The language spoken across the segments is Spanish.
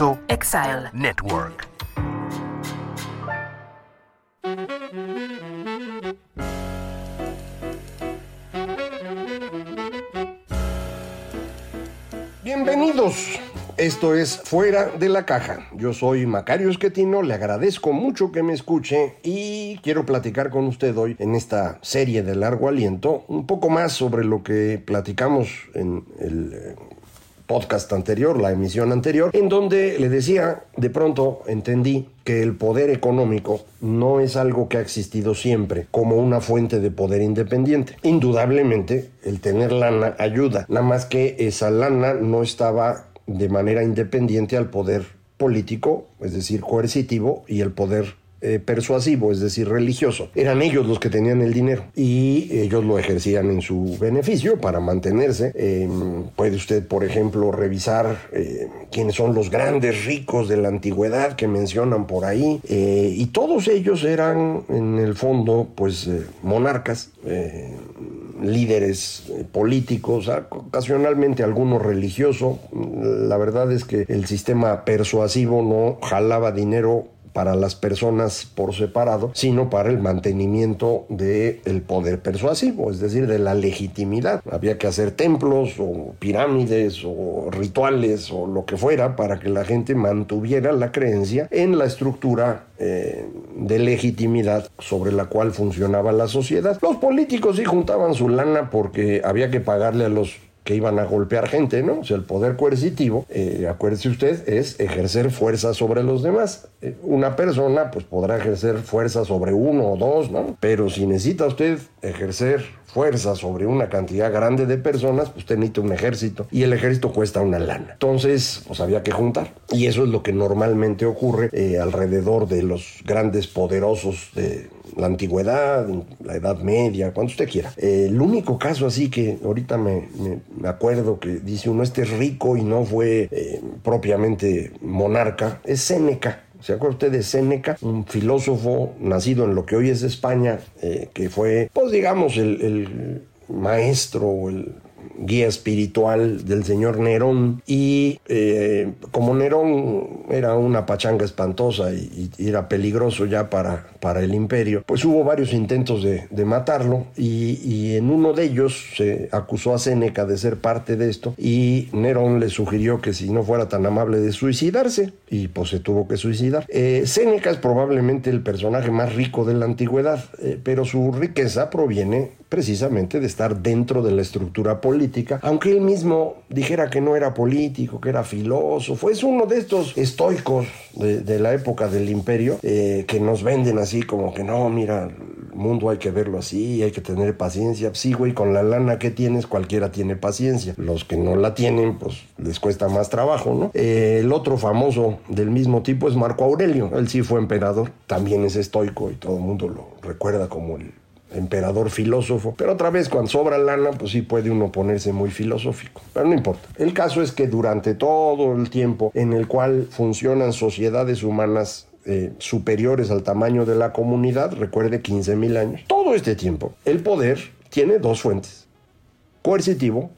Exile. Network. Bienvenidos. Esto es Fuera de la Caja. Yo soy Macario Esquetino, le agradezco mucho que me escuche y quiero platicar con usted hoy en esta serie de largo aliento un poco más sobre lo que platicamos en el eh, podcast anterior, la emisión anterior, en donde le decía, de pronto entendí que el poder económico no es algo que ha existido siempre como una fuente de poder independiente. Indudablemente, el tener lana ayuda, nada más que esa lana no estaba de manera independiente al poder político, es decir, coercitivo, y el poder eh, persuasivo, es decir, religioso. Eran ellos los que tenían el dinero y ellos lo ejercían en su beneficio para mantenerse. Eh, puede usted, por ejemplo, revisar eh, quiénes son los grandes ricos de la antigüedad que mencionan por ahí eh, y todos ellos eran en el fondo pues monarcas. líderes políticos, ocasionalmente algunos religiosos. La verdad es que el sistema persuasivo no jalaba dinero para las personas por separado, sino para el mantenimiento del el poder persuasivo, es decir, de la legitimidad. Había que hacer templos o pirámides o rituales o lo que fuera para que la gente mantuviera la creencia en la estructura eh, de legitimidad sobre la cual funcionaba la sociedad. Los políticos sí juntaban su lana porque había que pagarle a los que iban a golpear gente, ¿no? O sea, el poder coercitivo, eh, acuérdese usted, es ejercer fuerza sobre los demás. Eh, una persona, pues podrá ejercer fuerza sobre uno o dos, ¿no? Pero si necesita usted ejercer fuerza sobre una cantidad grande de personas, pues usted necesita un ejército y el ejército cuesta una lana. Entonces, pues había que juntar. Y eso es lo que normalmente ocurre eh, alrededor de los grandes poderosos de la antigüedad, la Edad Media, cuando usted quiera. Eh, el único caso así que ahorita me, me- me acuerdo que dice uno, este es rico y no fue eh, propiamente monarca, es Séneca. ¿Se acuerda usted de Séneca? Un filósofo nacido en lo que hoy es España, eh, que fue, pues digamos, el, el maestro, o el guía espiritual del señor Nerón. Y eh, como Nerón era una pachanga espantosa y, y era peligroso ya para, para el imperio, pues hubo varios intentos de, de matarlo. Y, y en uno de ellos se acusó a Séneca de ser parte de esto y Nerón le sugirió que si no fuera tan amable de suicidarse y pues se tuvo que suicidar. Eh, Séneca es probablemente el personaje más rico de la antigüedad, eh, pero su riqueza proviene precisamente de estar dentro de la estructura política, aunque él mismo dijera que no era político, que era filósofo, es uno de estos estoicos de, la época del imperio eh, que nos venden así como que no, mira, el mundo hay que verlo así, hay que tener paciencia, sí, güey, con la lana que tienes cualquiera tiene paciencia, los que no la tienen pues les cuesta más trabajo, ¿no? Eh, el otro famoso del mismo tipo es Marco Aurelio, él sí fue emperador, también es estoico y todo el mundo lo recuerda como el emperador filósofo. Pero otra vez, cuando sobra lana, pues sí puede uno ponerse muy filosófico. Pero no importa. El caso es que durante todo el tiempo en el cual funcionan sociedades humanas eh, superiores al tamaño de la comunidad, recuerde 15 mil años, todo este tiempo, el poder tiene dos fuentes, coercitivo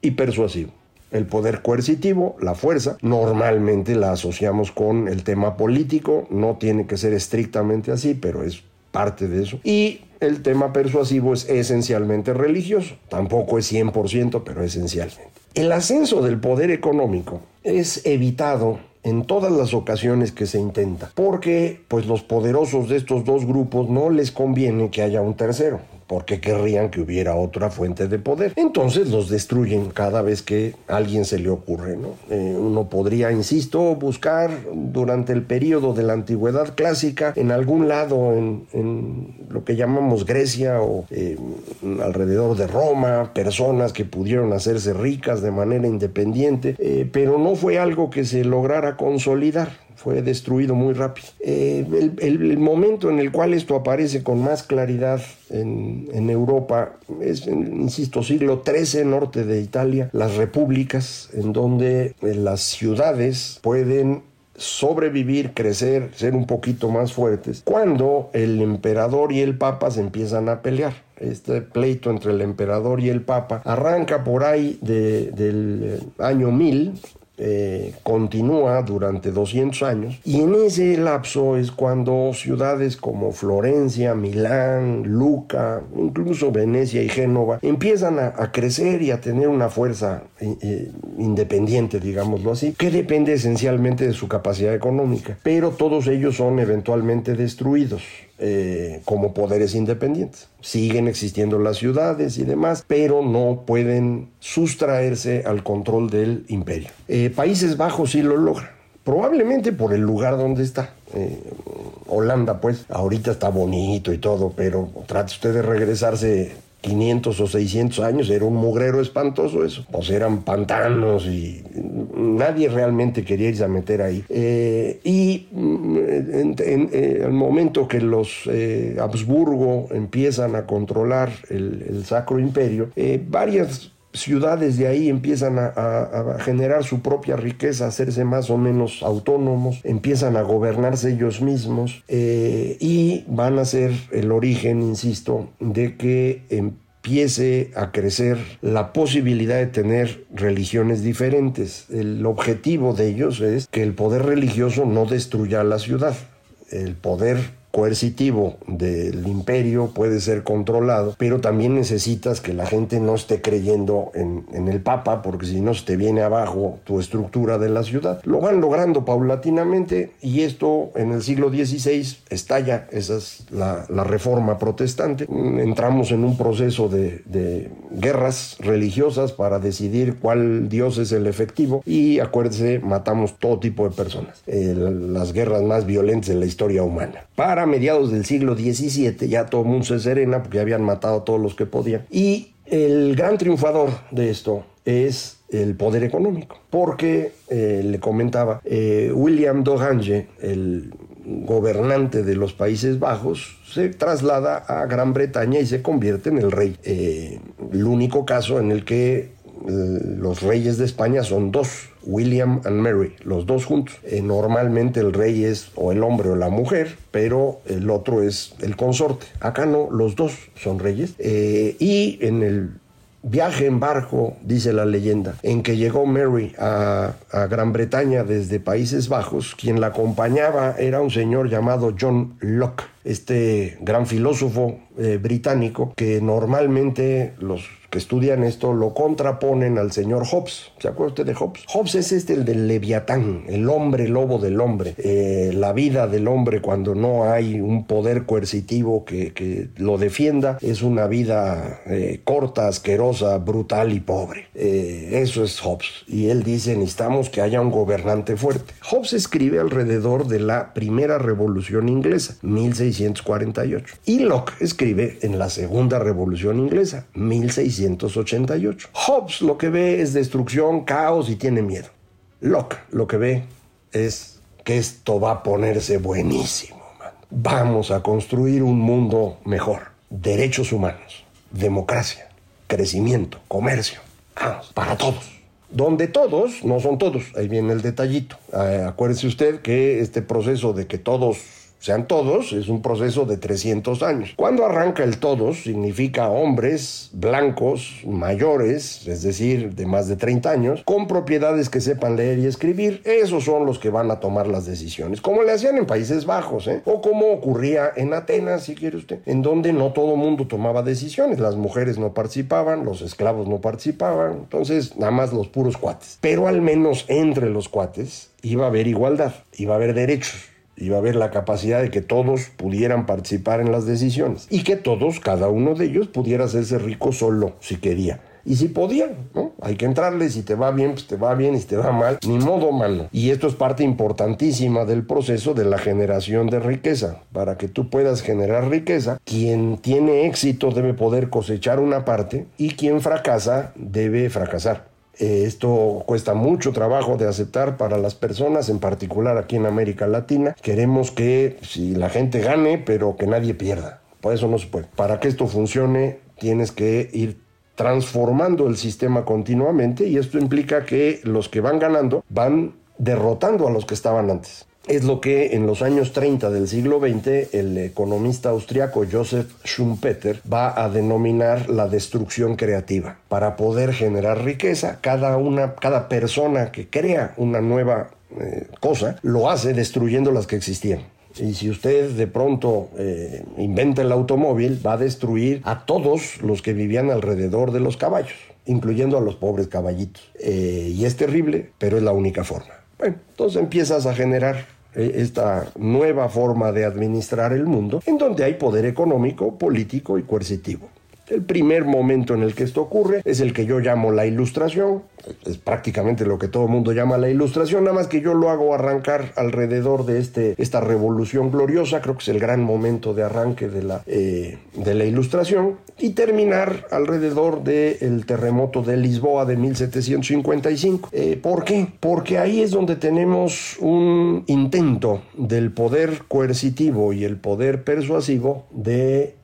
y persuasivo. El poder coercitivo, la fuerza, normalmente la asociamos con el tema político, no tiene que ser estrictamente así, pero es parte de eso. Y el tema persuasivo es esencialmente religioso, tampoco es 100%, pero esencialmente. El ascenso del poder económico es evitado en todas las ocasiones que se intenta, porque pues los poderosos de estos dos grupos no les conviene que haya un tercero. Porque querrían que hubiera otra fuente de poder. Entonces los destruyen cada vez que a alguien se le ocurre. ¿no? Eh, uno podría, insisto, buscar durante el periodo de la antigüedad clásica en algún lado en, lo que llamamos Grecia o eh, alrededor de Roma, personas que pudieron hacerse ricas de manera independiente, eh, pero no fue algo que se lograra consolidar fue destruido muy rápido. Eh, el, momento en el cual esto aparece con más claridad en, en Europa es, insisto, siglo XIII, norte de Italia, las repúblicas, en donde eh, las ciudades pueden sobrevivir, crecer, ser un poquito más fuertes, cuando el emperador y el papa se empiezan a pelear. Este pleito entre el emperador y el papa arranca por ahí del año 1000 eh, continúa durante 200 años. Y en ese lapso es cuando ciudades como Florencia, Milán, Luca, incluso Venecia y Génova empiezan a, crecer y a tener una fuerza independiente, digámoslo así, que depende esencialmente de su capacidad económica, pero todos ellos son eventualmente destruidos. Eh, como poderes independientes. Siguen existiendo las ciudades y demás, pero no pueden sustraerse al control del imperio. Eh, Países Bajos sí lo logran, probablemente por el lugar donde está. Eh, Holanda, pues, ahorita está bonito y todo, pero trate usted de regresarse 500 o 600 años, era un mugrero espantoso eso. Pues eran pantanos y nadie realmente quería irse a meter ahí. Eh, y mm, en, eh, el momento que los eh, Habsburgo empiezan a controlar el Sacro Imperio, varias ciudades de ahí empiezan a, generar su propia riqueza, a hacerse más o menos autónomos, empiezan a gobernarse ellos mismos eh, y van a ser el origen, insisto, de que empiece a crecer la posibilidad de tener religiones diferentes. El objetivo de ellos es que el poder religioso no destruya la ciudad. El poder coercitivo del imperio puede ser controlado, pero también necesitas que la gente no esté creyendo en, el Papa, porque si no se te viene abajo tu estructura de la ciudad. Lo van logrando paulatinamente y esto en el siglo XVI estalla, esa es la, reforma protestante. Entramos en un proceso de, guerras religiosas para decidir cuál Dios es el efectivo y acuérdese, matamos todo tipo de personas. Eh, las guerras más violentas de la historia humana. Para mediados del siglo XVII ya todo el mundo se serena porque habían matado a todos los que podían. Y el gran triunfador de esto es el poder económico, porque eh, le comentaba, eh, William Dohange, el gobernante de los Países Bajos, se traslada a Gran Bretaña y se convierte en el rey. Eh, el único caso en el que los reyes de España son dos, William and Mary, los dos juntos. Eh, normalmente el rey es o el hombre o la mujer, pero el otro es el consorte. Acá no, los dos son reyes. Eh, y en el viaje en barco, dice la leyenda, en que llegó Mary a, Gran Bretaña desde Países Bajos, quien la acompañaba era un señor llamado John Locke, este gran filósofo eh, británico que normalmente los que estudian esto lo contraponen al señor Hobbes. ¿Se acuerda usted de Hobbes? Hobbes es este el del leviatán, el hombre lobo del hombre, eh, la vida del hombre cuando no hay un poder coercitivo que, lo defienda, es una vida eh, corta, asquerosa, brutal y pobre. Eso es Hobbes. Y él dice, necesitamos que haya un gobernante fuerte. Hobbes escribe alrededor de la primera revolución inglesa, 1648. Y Locke escribe en la segunda revolución inglesa, 1648. Hobbes lo que ve es destrucción, caos y tiene miedo. Locke lo que ve es que esto va a ponerse buenísimo. Vamos a construir un mundo mejor. Derechos humanos, democracia, crecimiento, comercio. Vamos, para todos donde todos, no son todos, ahí viene el detallito. Eh, acuérdese usted que este proceso de que todos sean todos, es un proceso de 300 años. Cuando arranca el todos, significa hombres blancos, mayores, es decir, de más de 30 años, con propiedades que sepan leer y escribir. Esos son los que van a tomar las decisiones, como le hacían en Países Bajos, ¿eh? o como ocurría en Atenas, si quiere usted, en donde no todo mundo tomaba decisiones. Las mujeres no participaban, los esclavos no participaban, entonces nada más los puros cuates. Pero al menos entre los cuates iba a haber igualdad, iba a haber derechos Iba a haber la capacidad de que todos pudieran participar en las decisiones y que todos, cada uno de ellos, pudiera hacerse rico solo si quería. Y si podían, ¿no? Hay que entrarle, si te va bien, pues te va bien, y si te va mal, ni modo mano. Y esto es parte importantísima del proceso de la generación de riqueza. Para que tú puedas generar riqueza, quien tiene éxito debe poder cosechar una parte y quien fracasa debe fracasar. Eh, esto cuesta mucho trabajo de aceptar para las personas, en particular aquí en América Latina. Queremos que si la gente gane, pero que nadie pierda. Por eso no se puede. Para que esto funcione, tienes que ir transformando el sistema continuamente y esto implica que los que van ganando van derrotando a los que estaban antes. Es lo que en los años 30 del siglo XX el economista austriaco Joseph Schumpeter va a denominar la destrucción creativa. Para poder generar riqueza, cada, una, cada persona que crea una nueva eh, cosa lo hace destruyendo las que existían. Y si usted de pronto eh, inventa el automóvil, va a destruir a todos los que vivían alrededor de los caballos, incluyendo a los pobres caballitos. Eh, y es terrible, pero es la única forma. Bueno, entonces empiezas a generar esta nueva forma de administrar el mundo, en donde hay poder económico, político y coercitivo. El primer momento en el que esto ocurre es el que yo llamo la ilustración. Es prácticamente lo que todo mundo llama la ilustración, nada más que yo lo hago arrancar alrededor de este, esta revolución gloriosa. Creo que es el gran momento de arranque de la, eh, de la ilustración. Y terminar alrededor del terremoto de Lisboa de 1755. Eh, ¿Por qué? Porque ahí es donde tenemos un intento del poder coercitivo y el poder persuasivo de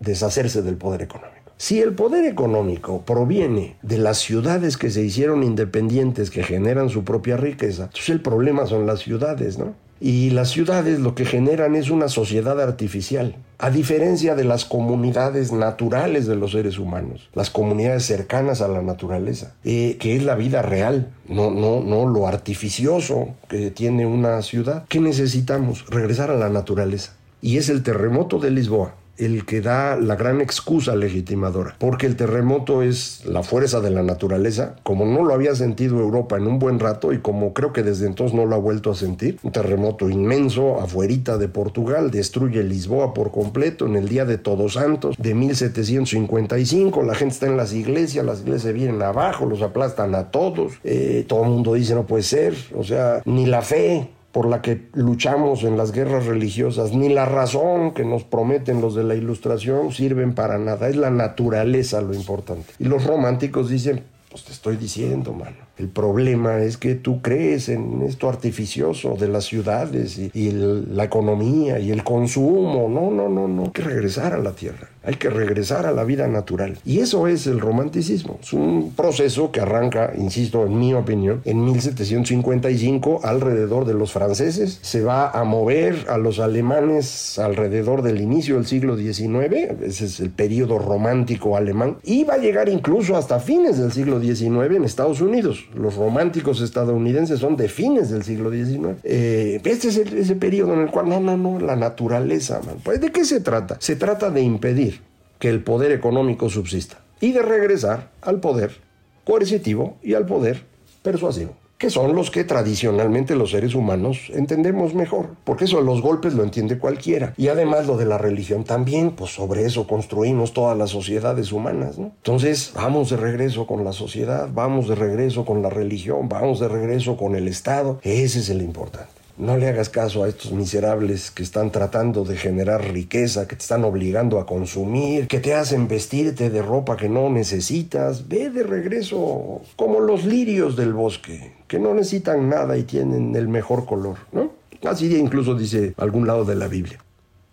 deshacerse del poder económico. Si el poder económico proviene de las ciudades que se hicieron independientes, que generan su propia riqueza, entonces el problema son las ciudades, ¿no? Y las ciudades lo que generan es una sociedad artificial, a diferencia de las comunidades naturales de los seres humanos, las comunidades cercanas a la naturaleza, eh, que es la vida real, no, no, no lo artificioso que tiene una ciudad. ¿Qué necesitamos? Regresar a la naturaleza. Y es el terremoto de Lisboa el que da la gran excusa legitimadora, porque el terremoto es la fuerza de la naturaleza, como no lo había sentido Europa en un buen rato y como creo que desde entonces no lo ha vuelto a sentir, un terremoto inmenso afuerita de Portugal, destruye Lisboa por completo en el día de Todos Santos de 1755, la gente está en las iglesias, las iglesias vienen abajo, los aplastan a todos, eh, todo el mundo dice no puede ser, o sea, ni la fe por la que luchamos en las guerras religiosas, ni la razón que nos prometen los de la ilustración sirven para nada, es la naturaleza lo importante. Y los románticos dicen, pues te estoy diciendo, mano. El problema es que tú crees en esto artificioso de las ciudades y, la economía y el consumo. No, no, no, no. Hay que regresar a la tierra. Hay que regresar a la vida natural. Y eso es el romanticismo. Es un proceso que arranca, insisto, en mi opinión, en 1755 alrededor de los franceses. Se va a mover a los alemanes alrededor del inicio del siglo XIX. Ese es el periodo romántico alemán. Y va a llegar incluso hasta fines del siglo XIX en Estados Unidos los románticos estadounidenses son de fines del siglo XIX. Eh, este es ese periodo en el cual, no, no, no, la naturaleza, Pues, ¿de qué se trata? Se trata de impedir que el poder económico subsista y de regresar al poder coercitivo y al poder persuasivo que son los que tradicionalmente los seres humanos entendemos mejor, porque eso los golpes lo entiende cualquiera. Y además lo de la religión también, pues sobre eso construimos todas las sociedades humanas, ¿no? Entonces, vamos de regreso con la sociedad, vamos de regreso con la religión, vamos de regreso con el Estado, ese es el importante. No le hagas caso a estos miserables que están tratando de generar riqueza, que te están obligando a consumir, que te hacen vestirte de ropa que no necesitas. Ve de regreso como los lirios del bosque, que no necesitan nada y tienen el mejor color, ¿no? Así incluso dice algún lado de la Biblia.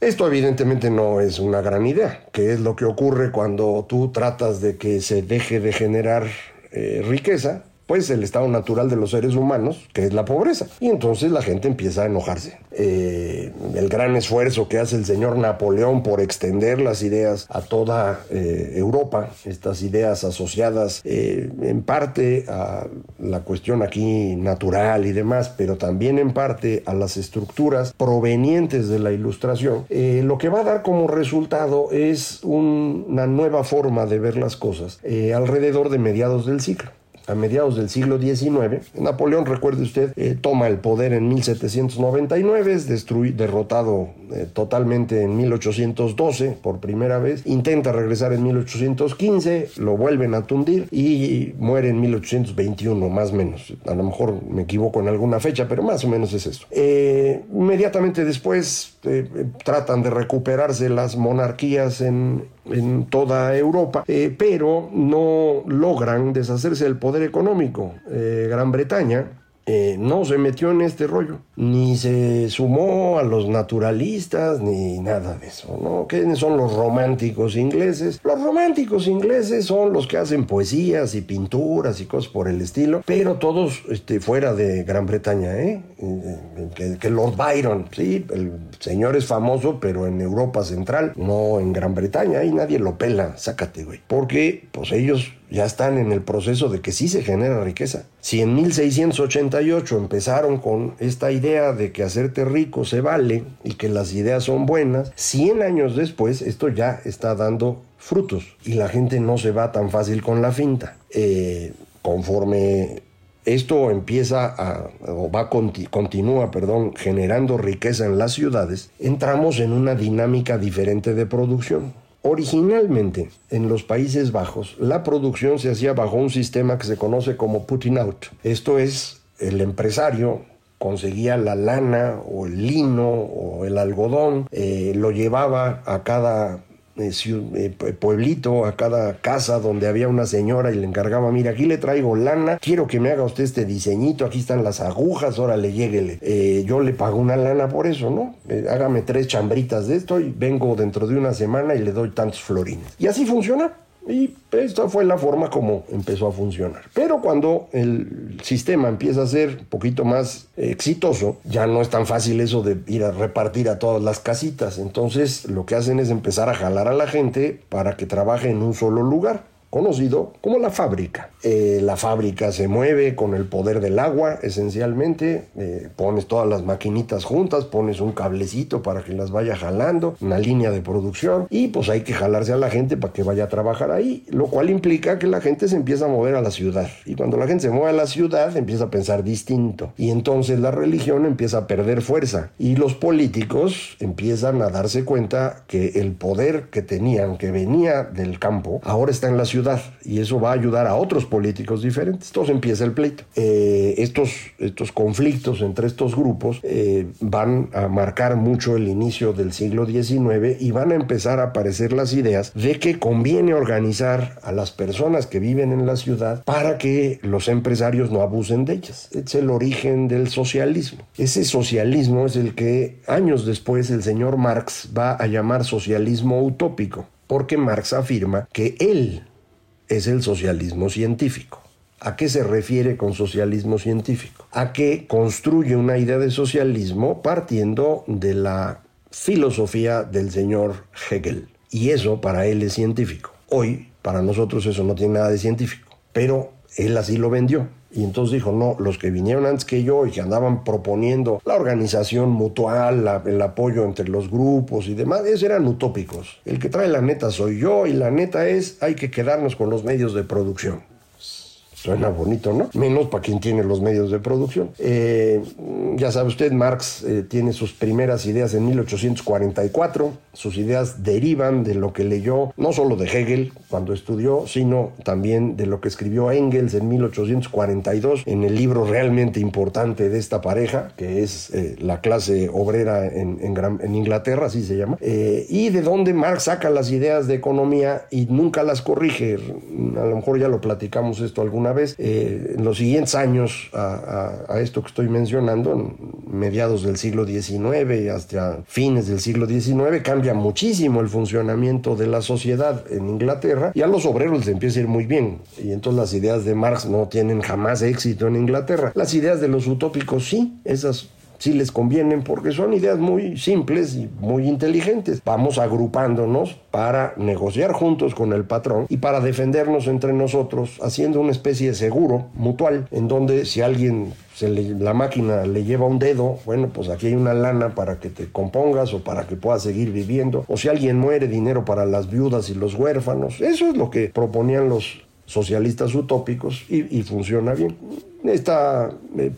Esto evidentemente no es una gran idea, que es lo que ocurre cuando tú tratas de que se deje de generar eh, riqueza pues el estado natural de los seres humanos, que es la pobreza. Y entonces la gente empieza a enojarse. Eh, el gran esfuerzo que hace el señor Napoleón por extender las ideas a toda eh, Europa, estas ideas asociadas eh, en parte a la cuestión aquí natural y demás, pero también en parte a las estructuras provenientes de la ilustración, lo que va a dar como resultado es una nueva forma de ver las cosas alrededor de mediados del ciclo a mediados del siglo XIX. Napoleón, recuerde usted, eh, toma el poder en 1799, es derrotado eh, totalmente en 1812 por primera vez, intenta regresar en 1815, lo vuelven a tundir y muere en 1821, más o menos. A lo mejor me equivoco en alguna fecha, pero más o menos es eso. Eh, inmediatamente después tratan de recuperarse las monarquías en, en toda Europa, pero no logran deshacerse del poder económico. Gran Bretaña eh, no se metió en este rollo, ni se sumó a los naturalistas, ni nada de eso, ¿no? ¿Quiénes son los románticos ingleses? Los románticos ingleses son los que hacen poesías y pinturas y cosas por el estilo, pero todos este, fuera de Gran Bretaña, ¿eh? Que, que, Lord Byron, sí, el señor es famoso, pero en Europa Central, no en Gran Bretaña, ahí nadie lo pela, sácate, güey, porque pues ellos ya están en el proceso de que sí se genera riqueza. Si en 1688 empezaron con esta idea de que hacerte rico se vale y que las ideas son buenas, 100 años después esto ya está dando frutos y la gente no se va tan fácil con la finta. Eh, conforme esto empieza o va continúa, perdón, generando riqueza en las ciudades, entramos en una dinámica diferente de producción. Originalmente, en los Países Bajos, la producción se hacía bajo un sistema que se conoce como putting out. Esto es, el empresario conseguía la lana o el lino o el algodón, eh, lo llevaba a cada pueblito, a cada casa donde había una señora y le encargaba, mira, aquí le traigo lana, quiero que me haga usted este diseñito, aquí están las agujas, órale, lléguele. Eh, yo le pago una lana por eso, ¿no? hágame tres chambritas de esto y vengo dentro de una semana y le doy tantos florines. Y así funciona. Y esta fue la forma como empezó a funcionar. Pero cuando el sistema empieza a ser un poquito más exitoso, ya no es tan fácil eso de ir a repartir a todas las casitas. Entonces lo que hacen es empezar a jalar a la gente para que trabaje en un solo lugar conocido como la fábrica. Eh, la fábrica se mueve con el poder del agua, esencialmente. Eh, pones todas las maquinitas juntas, pones un cablecito para que las vaya jalando, una línea de producción, y pues hay que jalarse a la gente para que vaya a trabajar ahí, lo cual implica que la gente se empieza a mover a la ciudad. Y cuando la gente se mueve a la ciudad, empieza a pensar distinto. Y entonces la religión empieza a perder fuerza. Y los políticos empiezan a darse cuenta que el poder que tenían, que venía del campo, ahora está en la ciudad y eso va a ayudar a otros políticos diferentes. Entonces empieza el pleito. Eh, estos, estos conflictos entre estos grupos eh, van a marcar mucho el inicio del siglo XIX y van a empezar a aparecer las ideas de que conviene organizar a las personas que viven en la ciudad para que los empresarios no abusen de ellas. Es el origen del socialismo. Ese socialismo es el que años después el señor Marx va a llamar socialismo utópico porque Marx afirma que él es el socialismo científico. ¿A qué se refiere con socialismo científico? A que construye una idea de socialismo partiendo de la filosofía del señor Hegel. Y eso para él es científico. Hoy, para nosotros eso no tiene nada de científico. Pero él así lo vendió. Y entonces dijo, no, los que vinieron antes que yo y que andaban proponiendo la organización mutual, el apoyo entre los grupos y demás, esos eran utópicos. El que trae la neta soy yo y la neta es, hay que quedarnos con los medios de producción. Suena bonito, ¿no? Menos para quien tiene los medios de producción. Eh, ya sabe usted, Marx eh, tiene sus primeras ideas en 1844. Sus ideas derivan de lo que leyó, no solo de Hegel cuando estudió, sino también de lo que escribió Engels en 1842 en el libro realmente importante de esta pareja, que es eh, La clase obrera en, Inglaterra, así se llama, y de donde Marx saca las ideas de economía y nunca las corrige. A lo mejor ya lo platicamos esto alguna vez, eh, en los siguientes años a, esto que estoy mencionando, en mediados del siglo XIX hasta fines del siglo XIX, cambia muchísimo el funcionamiento de la sociedad en Inglaterra y a los obreros les empieza a ir muy bien. Y entonces las ideas de Marx no tienen jamás éxito en Inglaterra. Las ideas de los utópicos sí, esas sí les convienen porque son ideas muy simples y muy inteligentes. Vamos agrupándonos para negociar juntos con el patrón y para defendernos entre nosotros, haciendo una especie de seguro mutual en donde si alguien se la máquina le lleva un dedo, bueno, pues aquí hay una lana para que te compongas o para que puedas seguir viviendo. O si alguien muere, dinero para las viudas y los huérfanos. Eso es lo que proponían los socialistas utópicos y, funciona bien. Este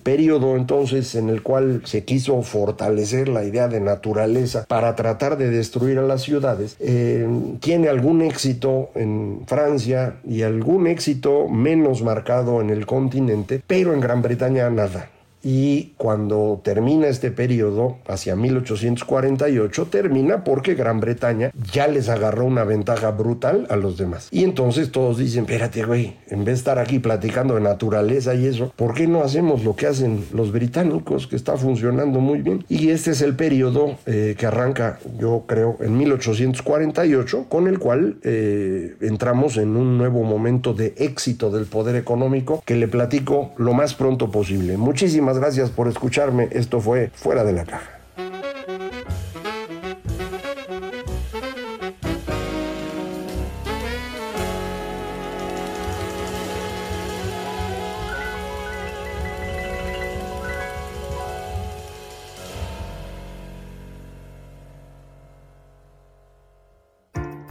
periodo entonces en el cual se quiso fortalecer la idea de naturaleza para tratar de destruir a las ciudades, eh, tiene algún éxito en Francia y algún éxito menos marcado en el continente, pero en Gran Bretaña nada y cuando termina este periodo, hacia 1848, termina porque Gran Bretaña ya les agarró una ventaja brutal a los demás. Y entonces todos dicen, espérate, güey, en vez de estar aquí platicando de naturaleza y eso, ¿por qué no hacemos lo que hacen los británicos, que está funcionando muy bien? Y este es el periodo eh, que arranca, yo creo, en 1848, con el cual eh, entramos en un nuevo momento de éxito del poder económico que le platico lo más pronto posible. Muchísimas gracias por escucharme. Esto fue Fuera de la Caja.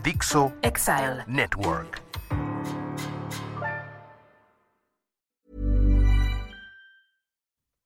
Dixo Exile Network.